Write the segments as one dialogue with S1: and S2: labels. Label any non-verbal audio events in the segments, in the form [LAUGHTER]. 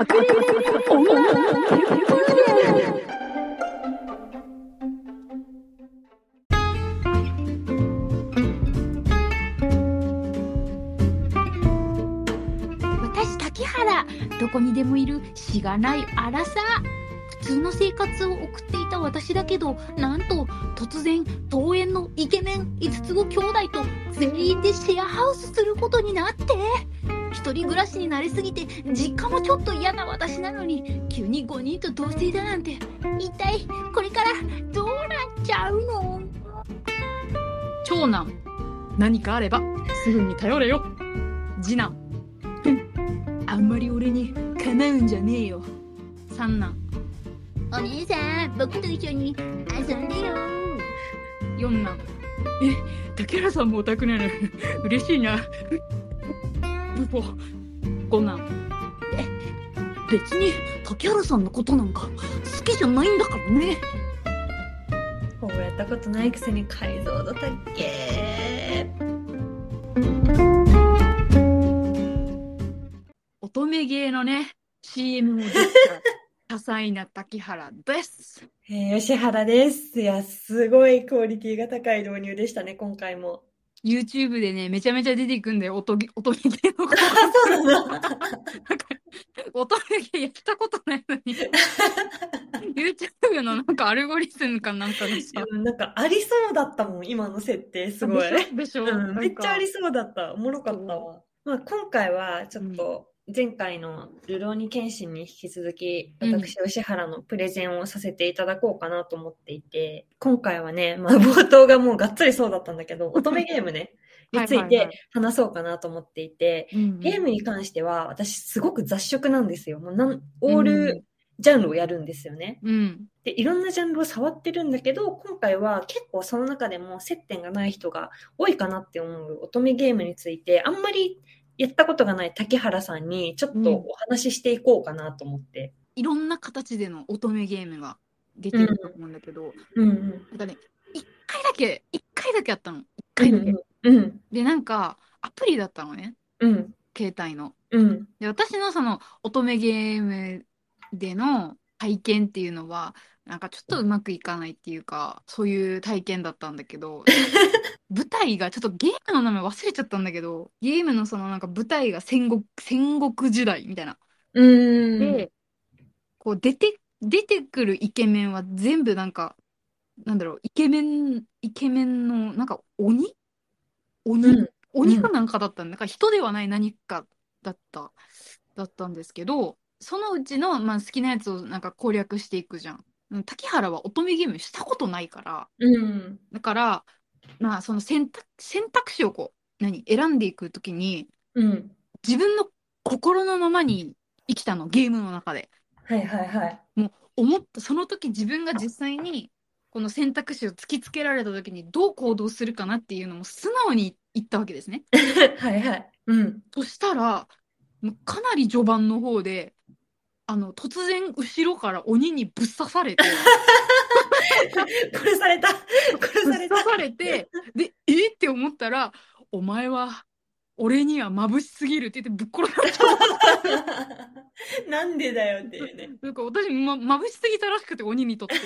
S1: 隠れる女のテンプレ
S2: 私竹原どこにでもいるしがないアラサ普通の生活を送っていた私だけどなんと突然桃園のイケメン5つ子兄弟と全員でシェアハウスすることになって。一人暮らしになりすぎて実家もちょっと嫌な私なのに急に5人と同棲だなんて一体これからどうなっちゃうの？
S3: 長男何かあればすぐに頼れよ。次男あんまり俺にかなうんじゃねえよ。三男
S2: お兄さん僕と一緒に遊んでよ。
S3: 四男え竹原さんもオタクなの？嬉しいなブポ五男
S1: 別に竹原さんのことなんか好きじゃないんだからね。
S4: こうやったことないくせに解像度高え
S3: 乙女芸のね CM も出た [LAUGHS] 多彩な竹原です。
S4: えー、吉原です。いや、すごいクオリティが高い導入でしたね、今回も。
S3: YouTube でねめちゃめちゃ出てくんだよ乙女乙女芸の
S4: うなんだ。
S3: なんか乙女芸やったことないのに YouTube のなんかアルゴリズムかなんかのさ
S4: うんなんかありそうだったもん、今の設定、すごい。
S3: でしょ？
S4: うん、めっちゃあり
S3: そ
S4: そうだった。おもろかったわ。まあ、今回はちょっと前回の「ルローニケンシン」に引き続き
S3: うん。
S4: 私吉原のプレゼンをさせていただこうかなと思っていて今回はね、まあ、冒頭がもうがっつりそうだったんだけど [LAUGHS] 乙女ゲームねについて
S3: はいはいはい。
S4: 話そうかなと思っていて
S3: うん
S4: ゲームに関しては私すごく雑食なんですよ。もうなん。オールジャンルをやるんですよね。
S3: うん。
S4: で、いろんなジャンルを触ってるんだけど、今回は結構その中でも接点がない人が多いかなって思う乙女ゲームについて、あんまりやったことがない竹原さんにちょっとお話ししていこうかなと思って。
S3: いろんな形での乙女ゲームが出てると思うんだけど、
S4: うんうん。
S3: なんかね一回だけ一回だけやったの一回だけ、
S4: うん。
S3: でなんかアプリだったのね
S4: うん。
S3: 携帯の
S4: うん。
S3: で私のその乙女ゲームでの体験っていうのはなんかちょっとうまくいかないっていうかそういう体験だったんだけど [LAUGHS] 舞台がちょっとゲームの名前忘れちゃったんだけどゲームのそのなんか舞台が戦国戦国時代みたいな
S4: うん。
S3: で、こう出て、出てくるイケメンは全部なんか、なんだろう、イケメン、イケメンの、なんか鬼？鬼、
S4: うん。
S3: 鬼かなんかだったんだ。なんか人ではない何かだった、だったんですけど、そのうちの、まあ、好きなやつをなんか攻略していくじゃん。うん竹原は乙女ゲームしたことないから、
S4: うん。
S3: だから、まあ、その選択、選択肢をこう、何、選んでいくときに、
S4: うん。
S3: 自分の心のままに生きたの、ゲームの中で。
S4: はいはいはい。
S3: 思ったその時自分が実際にこの選択肢を突きつけられた時にどう行動するかなっていうのも素直に言ったわけですね。[LAUGHS]
S4: はいはい。うん。
S3: そしたらかなり序盤の方であの突然後ろから鬼にぶっ刺されて [LAUGHS]
S4: 殺された。殺
S3: ぶっ
S4: された。
S3: 刺されてでえ？って思ったら「お前は俺には眩しすぎる」って言ってぶっ殺された。
S4: なんでだよっていうね。
S3: なんか私、ま、眩しすぎたらしくて鬼にとって。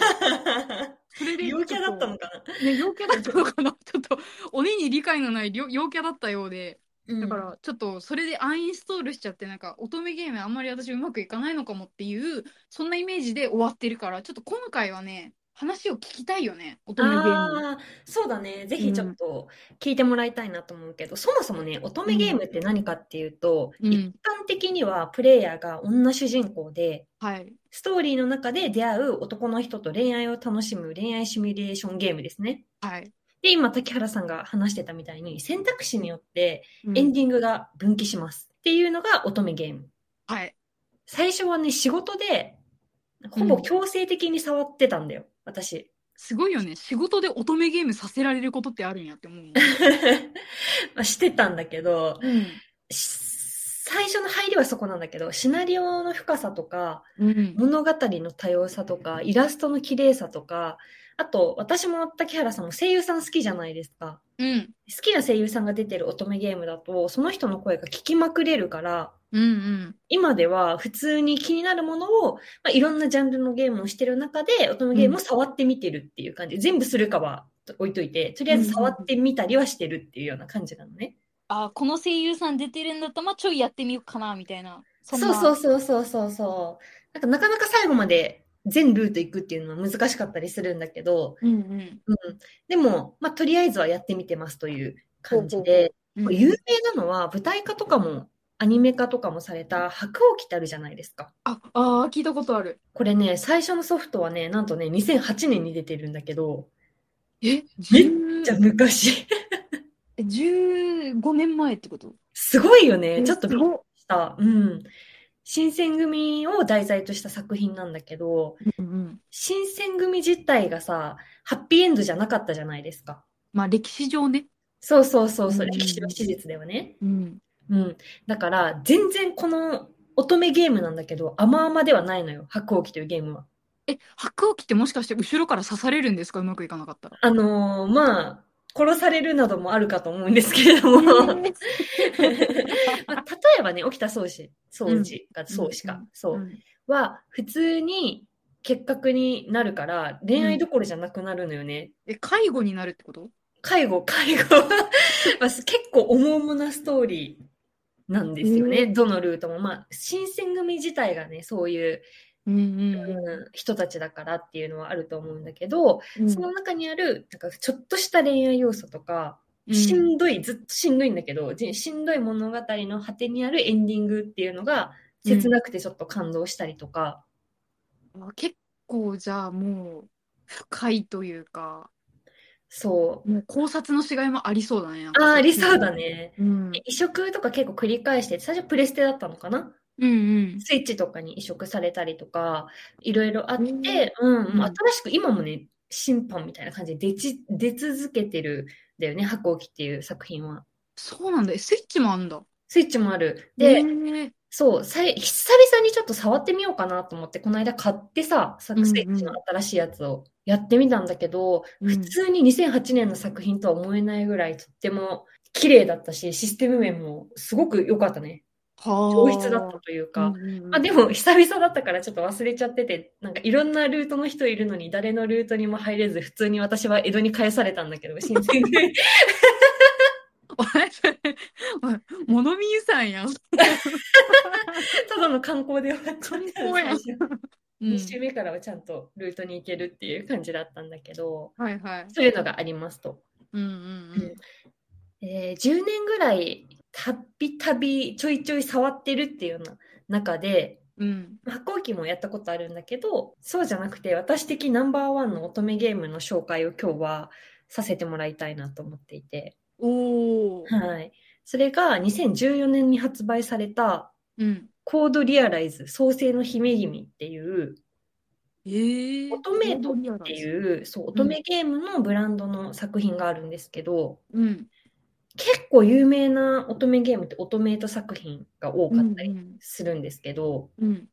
S3: それで
S4: 陽キャだったのかな
S3: ね、陽キャだったのかなちょっと鬼に理解のない陽陽キャだったようで、だからちょっとそれでアンインストールしちゃってなんか乙女ゲームあんまり私うまくいかないのかもっていうそんなイメージで終わってるからちょっと今回はね話を聞きたいよね乙女ゲーム
S4: ああ、そうだね。ぜひちょっと聞いてもらいたいなと思うけど、そもそもね、乙女ゲームって何かっていうと、
S3: うん。
S4: 一般的にはプレイヤーが女主人公で、
S3: はい。
S4: ストーリーの中で出会う男の人と恋愛を楽しむ恋愛シミュレーションゲームですね。
S3: はい、
S4: で、今、竹原さんが話してたみたいに、選択肢によって
S3: うん。
S4: エンディングが分岐します。っていうのが乙女ゲーム。
S3: はい。
S4: 最初はね、仕事で、ほぼ強制的に触ってたんだよ、私。
S3: すごいよね。仕事で乙女ゲームさせられることってあるんやって思う [LAUGHS]
S4: まあしてたんだけど、
S3: うん。
S4: し最初の入りはそこなんだけど、シナリオの深さとか、
S3: うん。
S4: 物語の多様さとか、イラストの綺麗さとか、あと、私も竹原さんも声優さん好きじゃないですか。
S3: うん
S4: 好きな声優さんが出てる乙女ゲームだと、その人の声が聞きまくれるから、
S3: うんうん。
S4: 今では普通に気になるものを、まあ、いろんなジャンルのゲームをしてる中で、乙女ゲームを触ってみてるっていう感じ。全部するかは置いといて、とりあえず触ってみたりはしてるっていうような感じなのね。
S2: あ、この声優さん出てるんだったら、まあちょいやってみようかな、みたいな。そ
S4: そうそうそうそうそうそう。なんかなかなか最後まで全ルート行くっていうのは難しかったりするんだけど、
S2: うんうん。
S4: うん。でも、まあ、とりあえずはやってみてますという感じ
S2: ほう
S4: で、
S3: うん
S4: 有名なのは舞台化とかもアニメ化とかもされた白鸚記ってあるじゃないですか。
S3: あ、あー聞いたことある。
S4: これね、最初のソフトはね、なんとね、2008年に出てるんだけど、
S3: え、
S4: めっちゃ
S3: 10
S4: 昔。
S2: え15年前ってこと？
S4: すごいよね。ちょっとびっくりした。うん。新選組を題材とした作品なんだけど、
S3: うんうん。
S4: 新選組自体がさ、ハッピーエンドじゃなかったじゃないですか。
S3: まあ歴史上ね。
S4: そうそうそうそう、
S3: うん
S4: 歴史の史実ではね。
S3: うん。
S4: うん。だから、全然この乙女ゲームなんだけど、甘々ではないのよ。白鸚記というゲームは。
S3: え、白鸚記ってもしかして後ろから刺されるんですか？うまくいかなかったら。
S4: あのーまあ、殺されるなどもあるかと思うんですけれども、[LAUGHS] まあ、例えばね、沖田総司、総司が、総司か、そう、
S3: ん。
S4: は、普通に結核になるから、恋愛どころじゃなくなるのよね。
S3: え、介護になるってこと？
S4: 介護、介護。[LAUGHS] まあ結構重々なストーリーなんですよね。どのルートも。まあ、新選組自体がね、そういう、
S3: うんうん
S4: うん人たちだからっていうのはあると思うんだけど、
S3: うん。
S4: その中にある、なんかちょっとした恋愛要素とか、
S3: うん
S4: しんどい、ずっとしんどいんだけど、じしんどい物語の果てにあるエンディングっていうのが、切なくてちょっと感動したりとか、
S3: あ結構じゃあもう深いというか、
S4: そう。
S3: もう考察のしがいもありそうだね。
S4: あ、ありそうだ。ね。
S3: うん。
S4: 移植とか結構繰り返して、最初プレステだったのかな？
S3: うんうん。
S4: スイッチとかに移植されたりとか、いろいろあっ
S3: うん
S4: て、うん、
S3: うん
S4: 新しく今もね、審判みたいな感じで出ち出続けてるんだよね、白鸚記っていう作品は。
S3: そうなんだ。えスイッチもあんだ。
S4: スイッチもある。
S3: へ
S4: で、
S3: ー
S4: そう、さい久々にちょっと触ってみようかなと思って、この間買ってさ、さ
S3: うんうん
S4: スイッチの新しいやつをやってみたんだけど、
S3: うん
S4: 普通に2008年の作品とは思えないぐらいとっても綺麗だったし、システム面もすごく良かったね。
S3: は
S4: 上質だったというか。
S3: うんうんうん
S4: まあでも久々だったからちょっと忘れちゃってて、なんかいろんなルートの人いるのに誰のルートにも入れず、普通に私は江戸に返されたんだけど、新鮮で。[LAUGHS]
S3: 物見さんやん。[LAUGHS]
S4: ただの観光で終わっち
S3: ん
S4: 最初
S3: うん
S4: 2週目からはちゃんとルートに行けるっていう感じだったんだけど、
S3: はいはい。
S4: そういうのがありますと。
S3: うんうん
S4: えー10年ぐらいたびたびちょいちょい触ってるっていうような中で、
S3: うん。うん。
S4: 発行機もやったことあるんだけど、そうじゃなくて私的ナンバーワンの乙女ゲームの紹介を今日はさせてもらいたいなと思っていて。
S3: おー。
S4: はい。それが2014年に発売された
S3: うん。
S4: コードリアライズ創世の姫君っていう
S3: えー。
S4: 乙女とっていう、そう、乙女ゲームのブランドの作品があるんですけど、
S3: うん。
S4: 結構有名な乙女ゲームって乙女と作品が多かったり
S3: うん
S4: するんですけど、
S3: うん。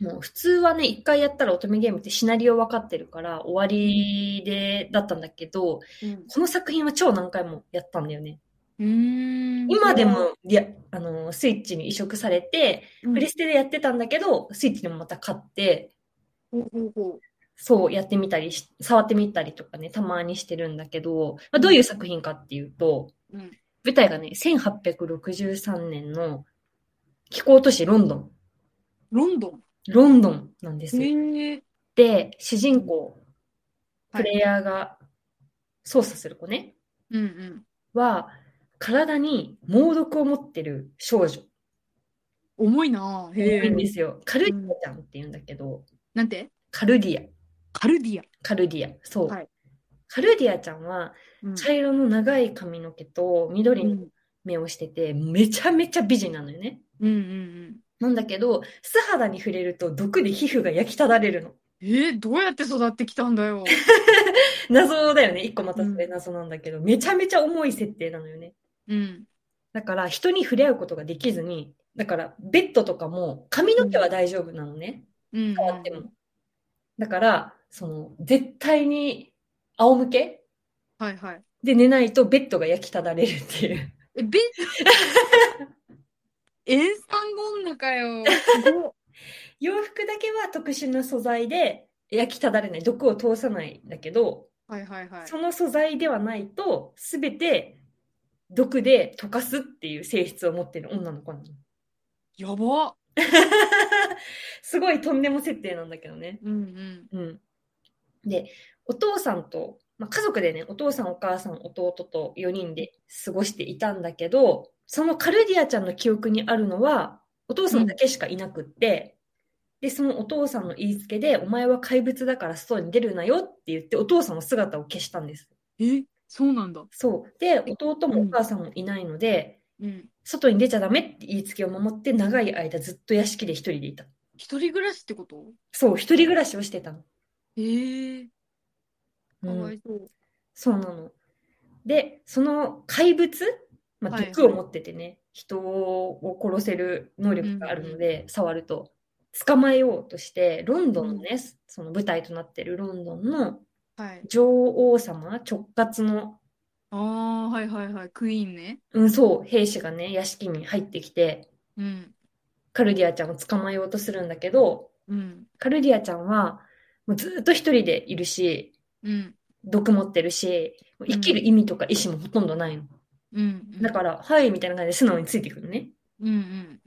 S4: もう普通はね、一回やったら乙女ゲームってシナリオ分かってるから終わりで、だったんだけど、
S3: うん。
S4: この作品は超何回もやったんだよね。
S3: うーん。
S4: 今でも、いや、あの、スイッチに移植されて、
S3: うん、
S4: プレステでやってたんだけど、スイッチでもまた買って、そうやってみたりし、触ってみたりとかね、たまにしてるんだけど、まあ、どういう作品かっていうと、
S3: う。うん。
S4: 舞台がね、1863年の気候都市ロンドン。
S3: ロンドン？
S4: ロンドンなんですよ。で、主人公、
S3: はい
S4: プレイヤーが操作する子ね、
S3: うんうん。
S4: は、体に猛毒を持ってる少女。
S3: 重いなぁ。
S4: いいんで。すよ。カルディアちゃんって言うんだけど、
S3: なんて？
S4: カルディア。
S3: カルディア。
S4: カルディア。そう。
S3: はい
S4: カルディアちゃんは、
S3: うん
S4: 茶色の長い髪の毛と緑の
S3: うん
S4: 目をしてて、めちゃめちゃ美人なのよね。
S3: うんうん
S4: なんだけど、素肌に触れると毒で皮膚が焼きただれるの。
S3: うん。えー、どうやって育ってきたんだよ。[LAUGHS]
S4: 謎だよね。一個またそれ謎なんだけど、めちゃめちゃ重い設定なのよね。
S3: うん。
S4: だから人に触れ合うことができずに、だからベッドとかも髪の毛は大丈夫なのね。
S3: うん。
S4: 触っても。だから、その、絶対に仰向け？
S3: はいはい。
S4: で寝ないとベッドが焼きただれるっていう。
S3: え、べ、塩酸女かよ。すごっ
S4: 洋服だけは特殊な素材で焼きただれない、毒を通さないんだけど、
S3: はいはいはい。
S4: その素材ではないと、すべて毒で溶かすっていう性質を持ってる女の子なの。
S3: やば。[LAUGHS]
S4: すごいとんでも設定なんだけどね。
S3: うんうん。
S4: うん。で、お父さんと、まあ、家族でね、お父さん、お母さん、弟と4人で過ごしていたんだけど、そのカルディアちゃんの記憶にあるのは、お父さんだけしかいなくって、で、そのお父さんの言いつけで、お前は怪物だから外に出るなよって言って、お父さんの姿を消したんです。
S3: え、そうなんだ。
S4: そう。で、弟もお母さんもいないので、
S3: うん。
S4: 外に出ちゃダメって言いつけを守って、長い間ずっと屋敷で一人でいた。
S3: 一人暮らしってこと？
S4: そう、一人暮らしをしてたの。
S3: ええか
S4: うん
S3: わいそう。
S4: そうなの。で、その怪物、まあ、
S3: はい
S4: 毒を持っててね、人を殺せる能力があるので、触ると、捕まえようとして、ロンドンのね、その舞台となってるロンドンの
S3: はい。
S4: 女王様、直轄の、
S3: ああ、はいはいはい。クイーンね。
S4: うん、そう、兵士がね、屋敷に入ってきて、
S3: うん。
S4: カルディアちゃんを捕まえようとするんだけど、
S3: うん。
S4: カルディアちゃんは、もうずっと一人でいるし、
S3: うん。
S4: 毒持ってるし、生きる意味とか意志もほとんどないの。
S3: うん。
S4: だから、はい、みたいな感じで素直についてくるのね。
S3: うんうん。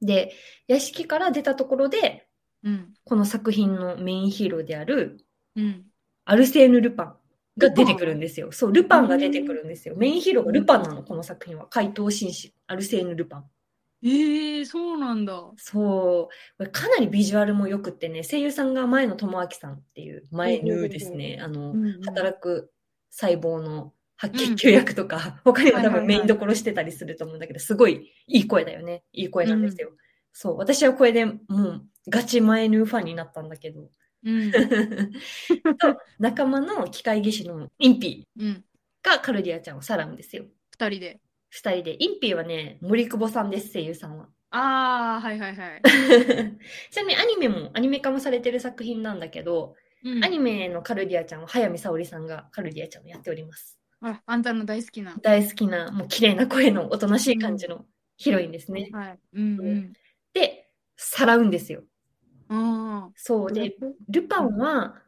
S4: で、屋敷から出たところで、
S3: うん。
S4: この作品のメインヒーローである、
S3: うん。
S4: アルセーヌ・ルパンが出てくるんですよ。そう、ルパンが出てくるんですよ。メインヒーローがルパンなの、この作品は。怪盗紳士、アルセーヌ・ルパン。
S3: ええそうなんだ。
S4: そう、これかなりビジュアルも良くってね、声優さんが前野智明さんっていう、前ヌーですね。あの、
S3: うんうん
S4: 働く細胞の白血球役とか、他にも多分メインどころしてたりすると思うんだけど、すごいいい声だよね。いい声なんですよ。そう、私はこれでもうガチ前ヌーファンになったんだけど。
S3: うん。[LAUGHS]
S4: と仲間の機械技師のインピがカルディアちゃんをさらうんですよ。
S3: 二人で。
S4: 二人で。インピーはね、森久保さんです、声優さんは。
S3: ああ、はいはいはい。[LAUGHS]
S4: ちなみにアニメも、アニメ化もされてる作品なんだけど、
S3: うん
S4: アニメのカルディアちゃんは早見沙織さんがカルディアちゃんをやっております。
S3: あ、あんたの大好きな。
S4: 大好きな、もう綺麗な声のおとなしい感じのヒロインですね。
S3: はい。うんうん。
S4: で、さらうんですよ。
S3: あ
S4: そう。
S3: あ。
S4: で、ルパンは、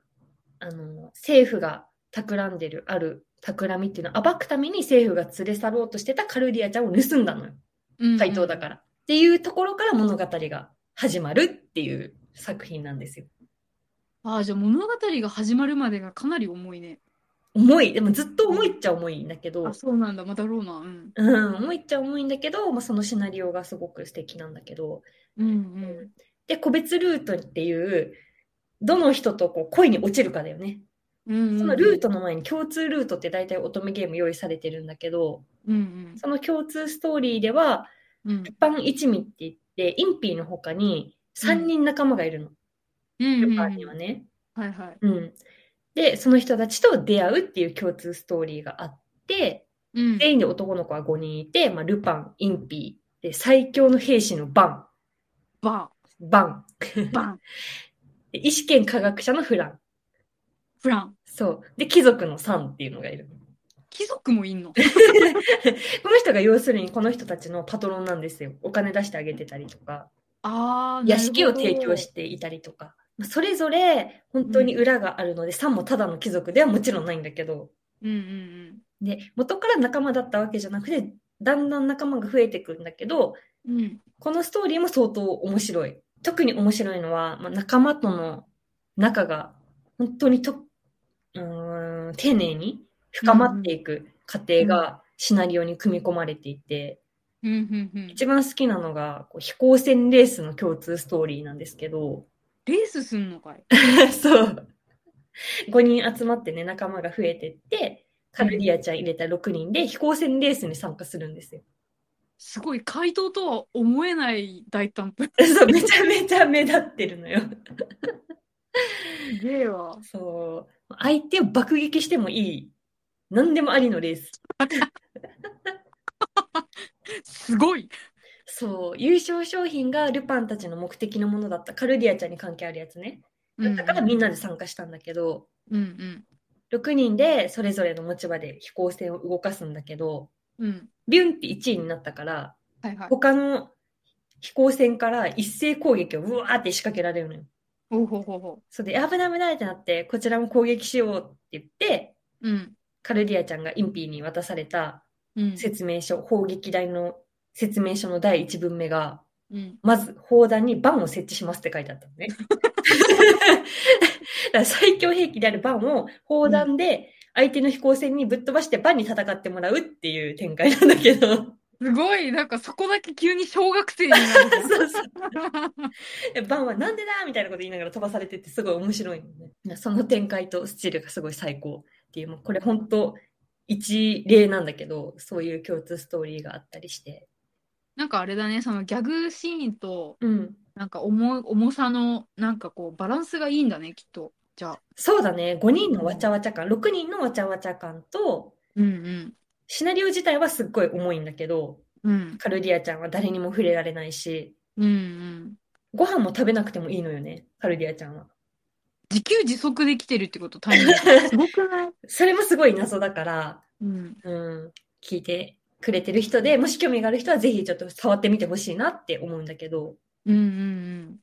S4: あの、政府が企んでる、ある企みっていうのを暴くために政府が連れ去ろうとしてたカルディアちゃんを盗んだのよ。
S3: うん
S4: 怪盗だから。っていうところから物語が始まるっていう作品なんですよ。
S3: ああ、じゃあ物語が始まるまでがかなり重いね。
S4: 重い。でもずっと重いっちゃ重いんだけど
S3: あ、、そうなんだ。まだろうな。うん。
S4: うん、重いっちゃ重いんだけど、まあ、そのシナリオがすごく素敵なんだけど、
S3: うんうん。
S4: で、個別ルートっていう、どの人とこう恋に落ちるかだよね。
S3: うんうん。
S4: そのルートの前に共通ルートって大体乙女ゲーム用意されてるんだけど、
S3: うんうん。
S4: その共通ストーリーでは、
S3: うん
S4: ルパン一味って言って、インピーの他に3人仲間がいるの。
S3: うんうん
S4: ルパンにはね。
S3: はいはい。
S4: うん。で、その人たちと出会うっていう共通ストーリーがあって、
S3: うん。
S4: 全員で男の子は5人いて、まあ、ルパン、インピー、で、最強の兵士のバ
S3: バ
S4: ン、バン、
S3: ン、バン、[LAUGHS]
S4: で医師兼科学者のフラン。
S3: フラン。
S4: そう。で、貴族のサンっていうのがいる。
S3: 貴族もいんの？[LAUGHS]
S4: この人が要するにこの人たちのパトロンなんですよ。お金出してあげてたりとか、
S3: ああ、
S4: 屋敷を提供していたりとか。まあそれぞれ本当に裏があるので、サンもただの貴族ではもちろんないんだけど、
S3: うんうん
S4: で、元から仲間だったわけじゃなくて、だんだん仲間が増えてくんだけど、
S3: うん。うん。
S4: このストーリーも相当面白い。特に面白いのは、まあ、仲間との仲が本当にと、うーん、丁寧に深まっていく過程がシナリオに組み込まれていて、
S3: うんうんうん。
S4: 一番好きなのがこう飛行船レースの共通ストーリーなんですけど、
S3: レースすんのかい？[LAUGHS]
S4: そう。5人集まってね、仲間が増えてって、カルディアちゃん入れた6人で飛行船レースに参加するんですよ。
S3: すごい、怪盗とは思えない大胆プ。[LAUGHS]
S4: そう、めちゃめちゃ目立ってるのよ。
S3: すげえわ。
S4: そう。相手を爆撃してもいい。何でもありのレース。
S3: すごい。
S4: そう。優勝商品がルパンたちの目的のものだった。カルディアちゃんに関係あるやつね。だったからみんなで参加したんだけど、
S3: うんうん。
S4: 6人でそれぞれの持ち場で飛行船を動かすんだけど、
S3: うん。
S4: ビュンって1位になったから、
S3: はいはい。
S4: 他の飛行船から一斉攻撃をうわーって仕掛けられるのよ。
S3: ほうほうほうほ
S4: それで、危ない危ないってなって、こちらも攻撃しようって言って、
S3: う。うん。
S4: カルディアちゃんがインピーに渡された
S3: うん。
S4: 説明書、砲撃台の説明書の第一文目が、
S3: うん。
S4: まず砲弾にバンを設置しますって書いてあったのね。[LAUGHS] だから最強兵器であるバンを砲弾で相手の飛行船にぶっ飛ばしてバンに戦ってもらうっていう展開なんだけど。
S3: すごい、なんかそこだけ急に小学生になるじゃん。[LAUGHS]
S4: そうそう。でバンはなんでだみたいなこと言いながら飛ばされててすごい面白いのね。その展開とスチールがすごい最高っていう、もうこれ本当一例なんだけど、そういう共通ストーリーがあったりして。
S3: なんかあれだね、そのギャグシーンと、
S4: うん。
S3: なんか重重さの、なんかこう、バランスがいいんだね、きっと。じゃあ。
S4: そうだね。5人のわちゃわちゃ感、6人のわちゃわちゃ感と、
S3: うん
S4: シナリオ自体はすっごい重いんだけど、
S3: うん。うん。
S4: カルディアちゃんは誰にも触れられないし、
S3: うんうん。
S4: ご飯も食べなくてもいいのよね、カルディアちゃんは。
S3: 自給自足できてるってこと大変。[LAUGHS] すごくない？
S4: それもすごい謎だから、
S3: うん。
S4: うん、聞いてくれてる人で、もし興味がある人はぜひちょっと触ってみてほしいなって思うんだけど、
S3: うんうん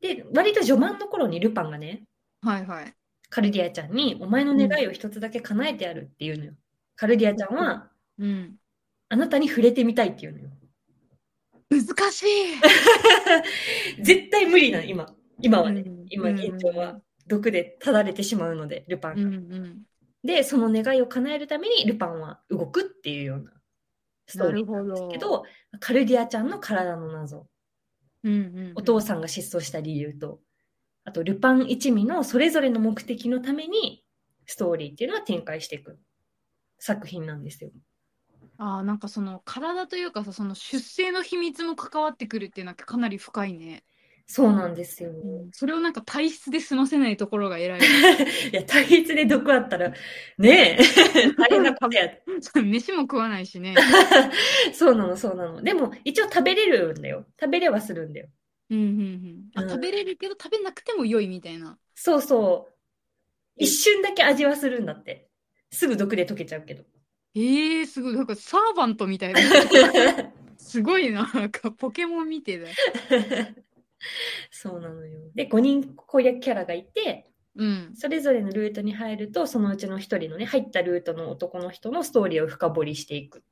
S4: で、割と序盤の頃にルパンがね、
S3: うん。はいはい。
S4: カルディアちゃんに、お前の願いを一つだけ叶えてやるっていうのよ。カルディアちゃんは、
S3: うん。
S4: あなたに触れてみたいっていうのよ。
S3: 難しい。[LAUGHS]
S4: 絶対無理なの、今。今はね。
S3: うん
S4: 今、現状は。毒でただれてしまうので、ルパンが。
S3: うんうん。
S4: で、その願いを叶えるために、ルパンは動くっていうようなストーリー
S3: な
S4: んですけど、カルディアちゃんの体の謎、
S3: うんうん。
S4: お父さんが失踪した理由と、あと、ルパン一味のそれぞれの目的のために、ストーリーっていうのは展開していく作品なんですよ。
S3: ああ、なんかその体というかさ、その出生の秘密も関わってくるっていうのはかなり深いね。
S4: そうなんですよ。
S3: それをなんか体質で済ませないところが偉い。
S4: いや、対立で毒あったら、ねえ、大変なことや。[LAUGHS]
S3: 飯も食わないしね。[LAUGHS]
S4: そうなの、そうなの。でも、一応食べれるんだよ。食べれはするんだよ。
S3: うんうんうん。あ、
S4: うん
S3: 食べれるけど食べなくても良いみたいな。
S4: そうそう。一瞬だけ味はするんだって。すぐ毒で溶けちゃうけど。
S3: ええー、すごい。なんかサーバントみたいな。[LAUGHS] すごいな。なんかポケモン見てだよ。[LAUGHS]
S4: そうなのよ。で、5人攻略キャラがいて、
S3: うん。
S4: それぞれのルートに入ると、そのうちの1人のね、入ったルートの男の人のストーリーを深掘りしていく。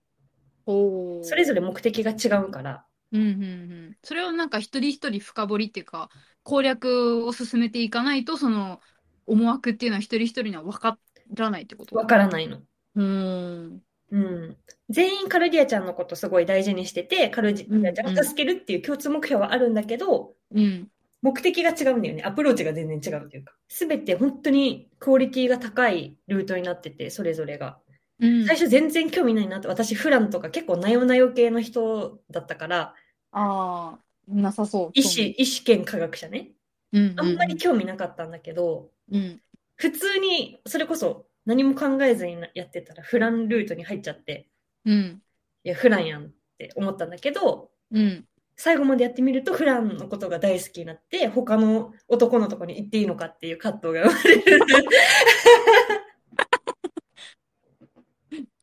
S3: おー
S4: それぞれ目的が違うから。
S3: うんうんうん。それをなんか一人一人深掘りっていうか、攻略を進めていかないと、その思惑っていうのは一人一人には分からないってこと？
S4: わからないの。
S3: うーん。
S4: うん。全員カルディアちゃんのことすごい大事にしてて、カルディアちゃんを助けるっていう共通目標はあるんだけど、
S3: うん。
S4: 目的が違うんだよね。アプローチが全然違うというか。すべて本当にクオリティが高いルートになってて、それぞれが。
S3: うん。
S4: 最初全然興味ないなって、私フランとか結構なよなよ系の人だったから、
S3: ああ、なさそう。
S4: 医師、医師兼科学者ね。
S3: うんうん
S4: あんまり興味なかったんだけど、
S3: うん。
S4: 普通に、それこそ何も考えずにやってたらフランルートに入っちゃって、
S3: うん。
S4: いや、フランやんって思ったんだけど、
S3: うん。
S4: 最後までやってみるとフランのことが大好きになって、他の男のとこに行っていいのかっていう葛藤が生まれる。[LAUGHS]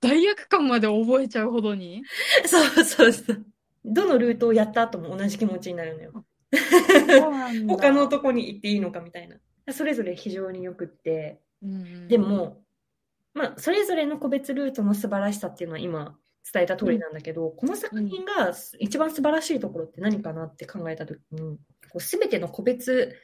S3: 罪悪感まで覚えちゃうほどに？
S4: そうそうそう。どのルートをやった後も同じ気持ちになるのよ。[LAUGHS] 他の男に行っていいのかみたいな。それぞれ非常によくって。
S3: うん
S4: でも、まあ、それぞれの個別ルートの素晴らしさっていうのは今伝えた通りなんだけど、この作品が一番素晴らしいところって何かなって考えたときに、こう全ての個別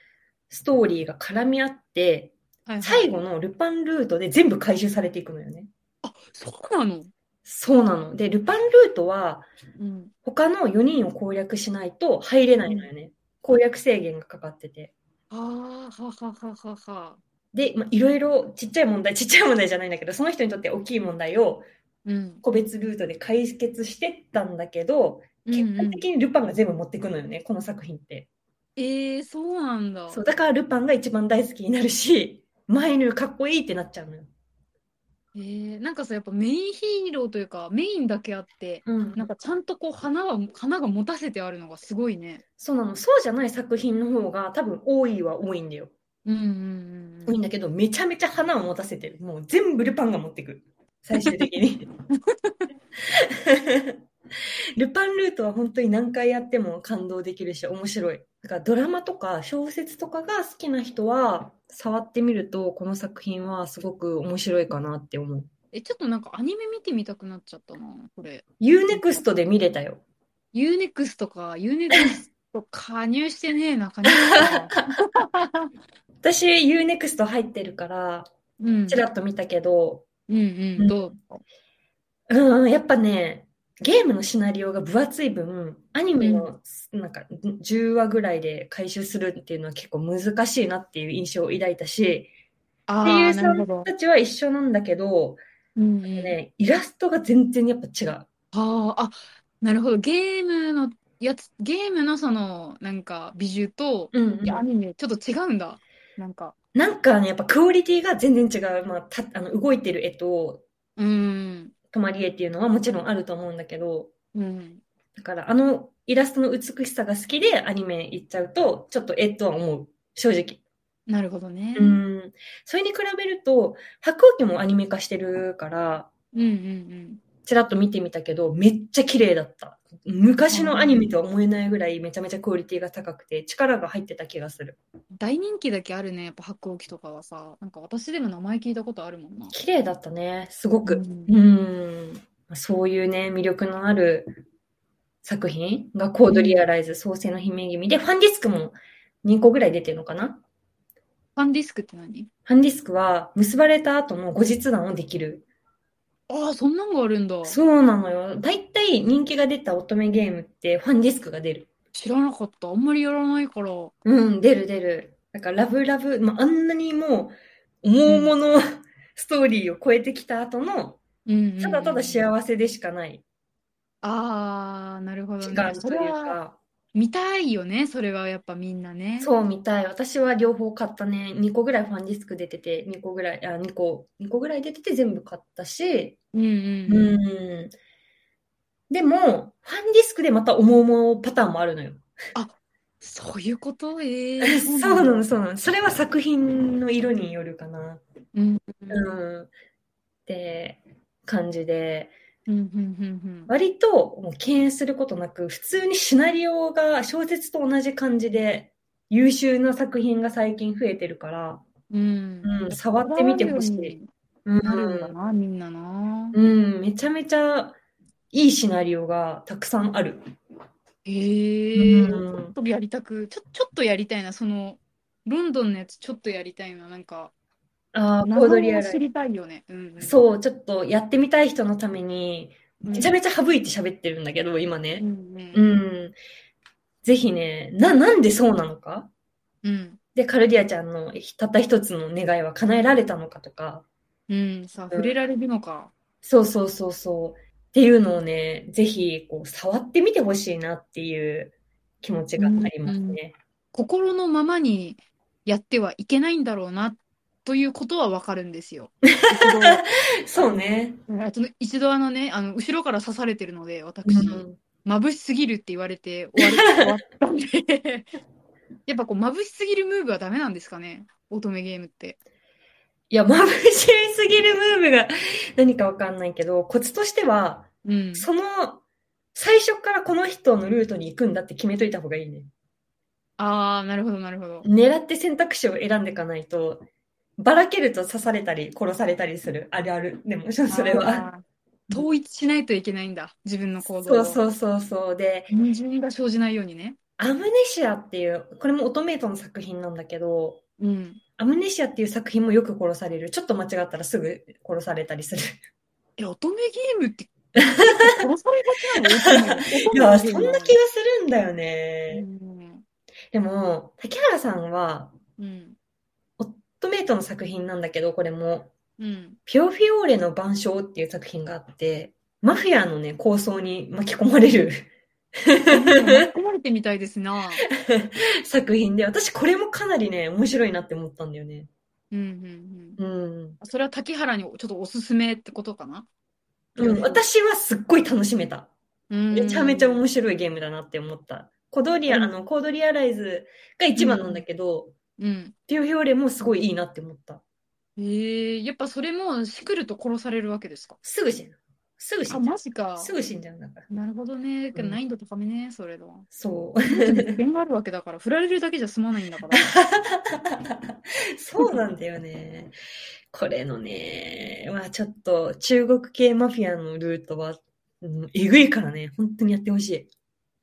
S4: ストーリーが絡み合って、
S3: はいはい
S4: 最後のルパンルートで全部回収されていくのよね。
S3: あ、そうなの？
S4: そうなの。で、ルパンルートは
S3: うん。
S4: 他の4人を攻略しないと入れないのよね。攻略制限がかかってて。
S3: ああ、ははははは。
S4: で、まあ、いろいろちっちゃい問題、ちっちゃい問題じゃないんだけど、その人にとって大きい問題を
S3: うん。
S4: 個別ルートで解決してったんだけど、結果的にルパンが全部持ってくのよね、この作品って。
S3: ええそうなんだ。
S4: そう、だからルパンが一番大好きになるし、マイヌかっこいいってなっちゃうのよ。
S3: えー、なんかさ、やっぱメインヒーローというか、メインだけあって、
S4: うん
S3: なんかちゃんとこう花は、花が持たせてあるのがすごいね。
S4: そうなの。そうじゃない作品の方が多分多いは多いんだよ。
S3: うんうん
S4: 多いんだけど、めちゃめちゃ花を持たせてる。もう全部ルパンが持ってく。最終的に。[LAUGHS] ルパンルートは本当に何回やっても感動できるし面白い。だからドラマとか小説とかが好きな人は触ってみるとこの作品はすごく面白いかなって思う。
S3: え、ちょっとなんかアニメ見てみたくなっちゃったな、これ。
S4: UNEXT で見れたよ。
S3: UNEXT か、UNEXT 加入してねえな、加入
S4: 私 UNEXT 入ってるから
S3: うん。
S4: ちらっと見たけど、
S3: うんうん、どう？
S4: うん、やっぱね、ゲームのシナリオが分厚い分、アニメのなんか10話ぐらいで回収するっていうのは結構難しいなっていう印象を抱いたし、声優さん。たちは一緒なんだけど、
S3: うんうん。
S4: ね、イラストが全然やっぱ違う。
S3: ああ、あ、なるほど。ゲームのやつ、ゲームのその、なんか、美術と、
S4: うんうん
S3: いやアニメ、ちょっと違うんだ。なんか、
S4: なんかね、やっぱクオリティが全然違う。まあ、たあの動いてる絵と、
S3: うーん、
S4: 止まり絵っていうのはもちろんあると思うんだけど、
S3: うん。
S4: だからあのイラストの美しさが好きでアニメ行っちゃうと、ちょっとえっとは思う。正直。
S3: なるほどね。
S4: う。ん。それに比べると、白鸚記もアニメ化してるから、
S3: うんうん
S4: ちらっと見てみたけど、めっちゃ綺麗だった。昔のアニメとは思えないぐらいめちゃめちゃクオリティが高くて、力が入ってた気がする。
S3: うん。大人気だけあるね、やっぱ白鸚記とかはさ。なんか私でも名前聞いたことあるもんな。
S4: 綺麗だったね、すごく。
S3: うん
S4: うん。そういうね、魅力のある作品がコードリアライズ、創世の姫君で、ファンディスクも2個ぐらい出てるのかな？
S3: ファンディスクって何？
S4: ファンディスクは結ばれた後の後日談をできる。
S3: ああ、そんなんがあるんだ。
S4: そうなのよ。だいたい人気が出た乙女ゲームってファンディスクが出る。
S3: 知らなかった。あんまりやらないから。
S4: うん、出る出る。だからラブラブ、まあ、あんなにもう、大物ストーリーを超えてきた後の、
S3: うんうんうん
S4: ただただ幸せでしかない
S3: ああ、なるほど
S4: 時
S3: ね。
S4: 間というか、
S3: 見たいよね、それはやっぱみんなね。
S4: そう見たい。私は両方買ったね。2個ぐらいファンディスク出てて、2個ぐらい、あ、2個、2個ぐらい出てて全部買ったし、
S3: うんうん
S4: う
S3: うん。
S4: ん。でも、ファンディスクでまた重々パターンもあるのよ。
S3: そういうこと？ええ [LAUGHS]
S4: そうなの、そうなの。それは作品の色によるかな。
S3: うん。
S4: うん。って感じで、割ともう敬遠することなく、普通にシナリオが小説と同じ感じで優秀な作品が最近増えてるから、
S3: うん。
S4: うん、触ってみてほしい。うん
S3: なるんだな、みんなな。
S4: うん、めちゃめちゃいいシナリオがたくさんある。
S3: へえ、ち
S4: うん
S3: ょっとやりたく、ちょ、ちょっとやりたいな、その、ロンドンのやつちょっとやりたいな、なんか、
S4: ああ、コー
S3: 謎
S4: ドリアライ
S3: を知りたいよね。うん、うん。
S4: そう、ちょっとやってみたい人のために、
S3: うん。
S4: めちゃめちゃ省いて喋ってるんだけど、今
S3: う
S4: ね。
S3: ん、
S4: う
S3: うん。
S4: ん。ぜひね、な、なんでそうなのか？
S3: うん。
S4: で、カルディアちゃんのたった一つの願いは叶えられたのかとか、
S3: うん、さあ、触れられるのか。
S4: そうそうそうそう。っていうのをね、ぜひ、こう、触ってみてほしいなっていう気持ちがありますね。
S3: 心のままにやってはいけないんだろうな、ということはわかるんですよ。[LAUGHS] 一
S4: そうね。
S3: 度、あと一度あのね、あの、後ろから刺されてるので、
S4: う
S3: 私、
S4: ん。
S3: 眩しすぎるって言われて終わる、[LAUGHS] 終わったんで、[LAUGHS] やっぱこう、眩しすぎるムーブはダメなんですかね、乙女ゲームって。
S4: いや、眩しすぎるムーブが何かわかんないけど、コツとしては、
S3: うん。
S4: その、最初からこの人のルートに行くんだって決めといた方がいいね。
S3: ああ、なるほど、なるほど。
S4: 狙って選択肢を選んでいかないと、ばらけると刺されたり殺されたりする。あるある。でも、それは。
S3: 統一しないといけないんだ、自分の行動
S4: そう
S3: を。
S4: そうそうそう。で、
S3: 矛盾が生じないようにね。
S4: アムネシアっていう、これもオトメイトの作品なんだけど、
S3: うん。
S4: アムネシアっていう作品もよく殺される。ちょっと間違ったらすぐ殺されたりする。
S3: え、乙女ゲームって、[LAUGHS] 殺されがちなの？
S4: いや、そんな気がするんだよ
S3: う
S4: ね。
S3: ん。
S4: でも、竹原さんは、
S3: うん。
S4: オトメイトの作品なんだけど、これも、
S3: うん。
S4: ピオフィオーレの晩鐘っていう作品があって、マフィアのね、構想に巻き込まれる
S3: 巻き込まれてみたいですな。[LAUGHS]
S4: 作品で、私これもかなりね、面白いなって思ったんだよね。
S3: うんうんうん。
S4: うん。
S3: それは竹原にちょっとおすすめってことかな？
S4: うん、私はすっごい楽しめた。め
S3: め
S4: ちゃめちゃ面白いゲームだなって思った。コドリア、
S3: うん
S4: あの、コードリアライズが一番なんだけど、
S3: うん。
S4: ピオフィオーレもすごいいいなって思った。
S3: ええやっぱそれもしくると殺されるわけですか？
S4: すぐ死ぬ。
S3: あ、
S4: すぐ死んじゃ
S3: マジか
S4: う。。すぐ死んじゃうんだから。
S3: なるほどね。
S4: うん
S3: 難易度高めね、それの。
S4: そう。
S3: 危険があるわけだから、振られるだけじゃ済まないんだから。[LAUGHS]
S4: そうなんだよね。これのね、まあちょっと中国系マフィアのルートは、うん、えぐいからね、本当にやってほしい。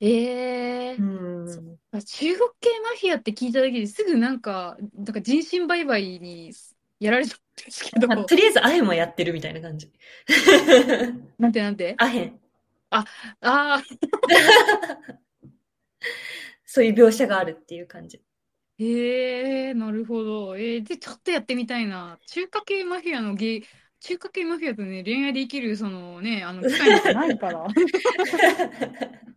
S3: ええ
S4: うん。
S3: 中国系マフィアって聞いただけですぐなんか、なんか人身売買にやられたんですけど、
S4: まあとりあえずアヘンはやってるみたいな感じ。[LAUGHS]
S3: なんてなんて？
S4: アヘン。
S3: ああ、[LAUGHS]
S4: そういう描写があるっていう感じ。
S3: へえなるほど。えー、で、ちょっとやってみたいな。中華系マフィアのゲイ、中華系マフィアとね、恋愛できる、そのね、あの、機会なんかないから。[LAUGHS]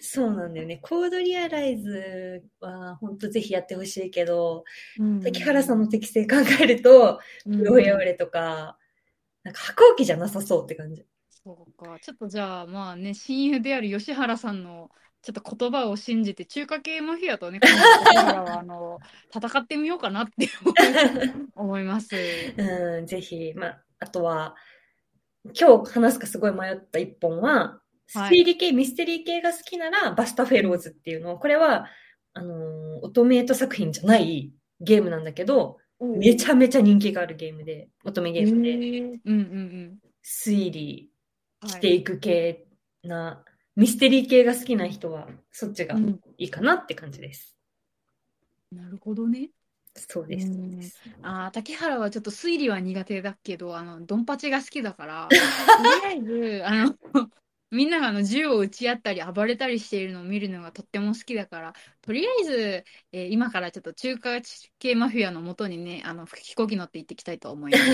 S4: そうなんだよね。コードリアライズは本当ぜひやってほしいけど、
S3: うん
S4: 滝原さんの適性考えると、
S3: うん
S4: プロヘワレとか、なんか白鸚記じゃなさそうって感じ。
S3: そうか。ちょっとじゃあ、まあね、親友である吉原さんの、ちょっと言葉を信じて、中華系マフィアとね、[LAUGHS] あの、戦ってみようかなって思います。[LAUGHS]
S4: うん、ぜひ、まあ、あとは、今日話すかすごい迷った一本は、
S3: はい
S4: 推理系、ミステリー系が好きなら、バスタフェローズっていうの。これは、あのーオトメイト作品じゃないゲームなんだけど、めちゃめちゃ人気があるゲームで、乙女ゲームで、
S3: へーうんうん
S4: 推理
S3: うん。
S4: していく系な、ミステリー系が好きな人は、そっちが
S3: はいうん
S4: いいかなって感じです。
S3: なるほどね。
S4: そうです
S3: ああ、竹原はちょっと推理は苦手だけど、あの、ドンパチが好きだから、[LAUGHS] とりあえず、あの、みんながあの銃を撃ち合ったり暴れたりしているのを見るのがとっても好きだから、とりあえず、えー今からちょっと中華系マフィアのもとにね、あの、飛行機乗って行ってきたいと思います。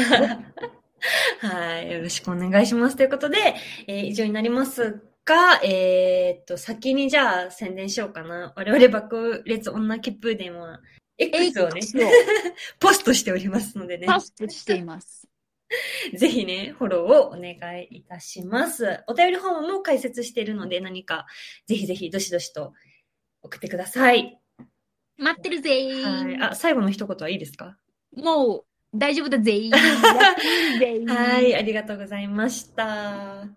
S3: [LAUGHS]
S4: はい。よろしくお願いします。ということで、えー以上になりますが、えーっと、先にじゃあ宣伝しようかな。我々爆裂女血風伝は、X をね、[LAUGHS] ポストしておりますのでね、
S3: パストしています。[LAUGHS]
S4: ぜひね、フォローをお願いいたします。お便りフォームも解説しているので、何か、ぜひぜひ、どしどしと送ってください。
S3: 待ってるぜ
S4: はい。あ、最後の一言はいいですか？
S3: もう、大丈夫だぜ [LAUGHS]
S4: はい、ありがとうございました。